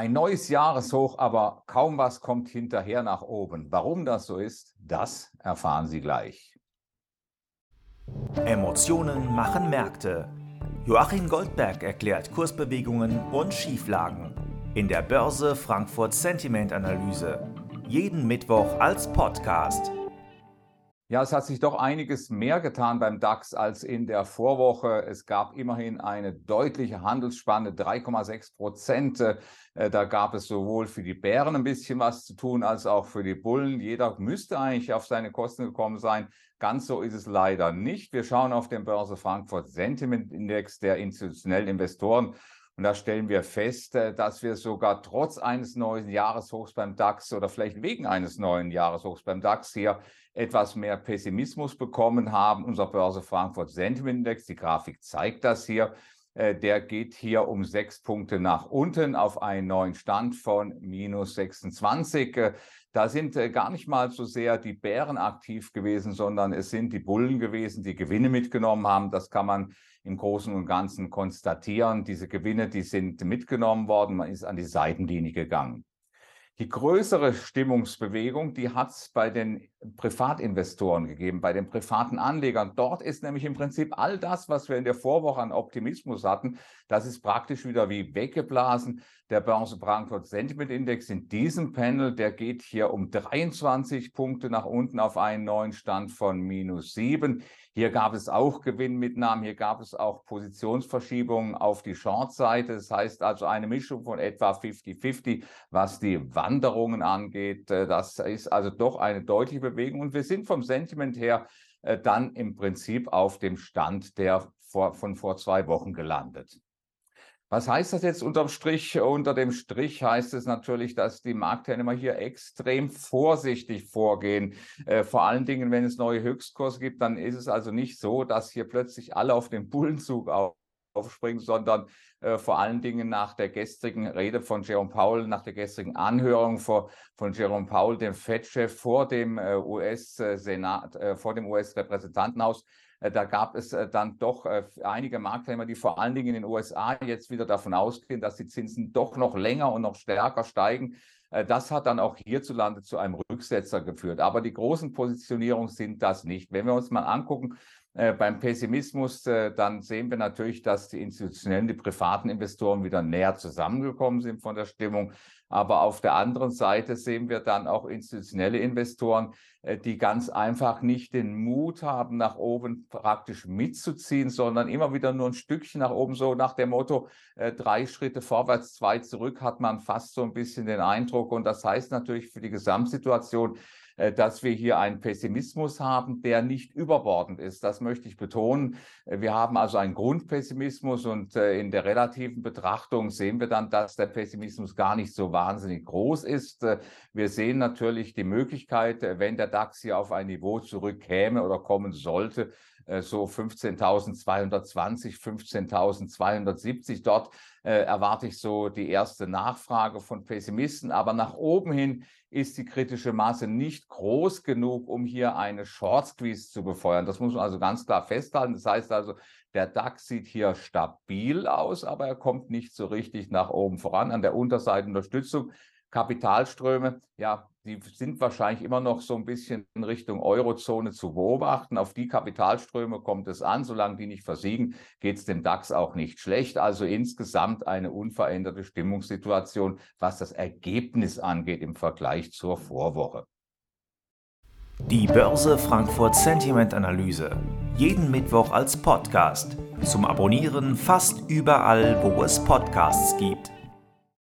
Ein neues Jahreshoch, aber kaum was kommt hinterher nach oben. Warum das so ist, das erfahren Sie gleich. Emotionen machen Märkte. Joachim Goldberg erklärt Kursbewegungen und Schieflagen in der Börse Frankfurt Sentiment Analyse. Jeden Mittwoch als Podcast. Ja, es hat sich doch einiges mehr getan beim DAX als in der Vorwoche. Es gab immerhin eine deutliche Handelsspanne, 3,6 Prozent. Äh, da gab es sowohl für die Bären ein bisschen was zu tun, als auch für die Bullen. Jeder müsste eigentlich auf seine Kosten gekommen sein. Ganz so ist es leider nicht. Wir schauen auf den Börse Frankfurt Sentiment Index der institutionellen Investoren. Und da stellen wir fest, äh, dass wir sogar trotz eines neuen Jahreshochs beim DAX oder vielleicht wegen eines neuen Jahreshochs beim DAX hier etwas mehr Pessimismus bekommen haben. Unser Börse Frankfurt Sentiment Index, die Grafik zeigt das hier, äh, der geht hier um sechs Punkte nach unten auf einen neuen Stand von minus 26. Da sind äh, gar nicht mal so sehr die Bären aktiv gewesen, sondern es sind die Bullen gewesen, die Gewinne mitgenommen haben. Das kann man im Großen und Ganzen konstatieren. Diese Gewinne, die sind mitgenommen worden. Man ist an die Seitenlinie gegangen. Die größere Stimmungsbewegung, die hat es bei den Privatinvestoren gegeben, bei den privaten Anlegern. Dort ist nämlich im Prinzip all das, was wir in der Vorwoche an Optimismus hatten, das ist praktisch wieder wie weggeblasen. Der Börse Frankfurt Sentiment Index in diesem Panel, der geht hier um 23 Punkte nach unten auf einen neuen Stand von minus 7. Hier gab es auch Gewinnmitnahmen, hier gab es auch Positionsverschiebungen auf die Short-Seite. Das heißt also eine Mischung von etwa 50-50, was die Wanderungen angeht. Das ist also doch eine deutliche Bewegung. Und wir sind vom Sentiment her äh, dann im Prinzip auf dem Stand der vor, von vor zwei Wochen gelandet. Was heißt das jetzt unterm Strich? Unter dem Strich heißt es natürlich, dass die Marktteilnehmer hier extrem vorsichtig vorgehen. Äh, vor allen Dingen, wenn es neue Höchstkurse gibt, dann ist es also nicht so, dass hier plötzlich alle auf den Bullenzug auf, aufspringen, sondern äh, vor allen Dingen nach der gestrigen Rede von Jerome Powell, nach der gestrigen Anhörung von, von Jerome Powell, dem Fed-Chef vor dem äh, US-Senat, äh, vor dem US-Repräsentantenhaus, äh, da gab es äh, dann doch äh, einige Marktteilnehmer, die vor allen Dingen in den USA jetzt wieder davon ausgehen, dass die Zinsen doch noch länger und noch stärker steigen. Das hat dann auch hierzulande zu einem Rücksetzer geführt. Aber die großen Positionierungen sind das nicht. Wenn wir uns mal angucken, äh, beim Pessimismus, äh, dann sehen wir natürlich, dass die institutionellen, die privaten Investoren wieder näher zusammengekommen sind von der Stimmung. Aber auf der anderen Seite sehen wir dann auch institutionelle Investoren, äh, die ganz einfach nicht den Mut haben, nach oben praktisch mitzuziehen, sondern immer wieder nur ein Stückchen nach oben, so nach dem Motto, drei Schritte vorwärts, zwei zurück, hat man fast so ein bisschen den Eindruck. Und das heißt natürlich für die Gesamtsituation, äh, dass wir hier einen Pessimismus haben, der nicht überbordend ist. Möchte ich betonen. Äh, wir haben also einen Grundpessimismus und äh, in der relativen Betrachtung sehen wir dann, dass der Pessimismus gar nicht so wahnsinnig groß ist. Wir sehen natürlich die Möglichkeit, wenn der DAX hier auf ein Niveau zurückkäme oder kommen sollte, so 15.220, 15.270. Dort äh, erwarte ich so die erste Nachfrage von Pessimisten. Aber nach oben hin ist die kritische Masse nicht groß genug, um hier eine Short Squeeze zu befeuern. Das muss man also ganz klar festhalten. Das heißt also, der DAX sieht hier stabil aus, aber er kommt nicht so richtig nach oben voran. An der Unterseite Unterstützung Kapitalströme, ja, die sind wahrscheinlich immer noch so ein bisschen in Richtung Eurozone zu beobachten. Auf die Kapitalströme kommt es an. Solange die nicht versiegen, geht es dem DAX auch nicht schlecht. Also insgesamt eine unveränderte Stimmungssituation, was das Ergebnis angeht im Vergleich zur Vorwoche. Die Börse Frankfurt Sentiment Analyse. Jeden Mittwoch als Podcast. Zum Abonnieren fast überall, wo es Podcasts gibt.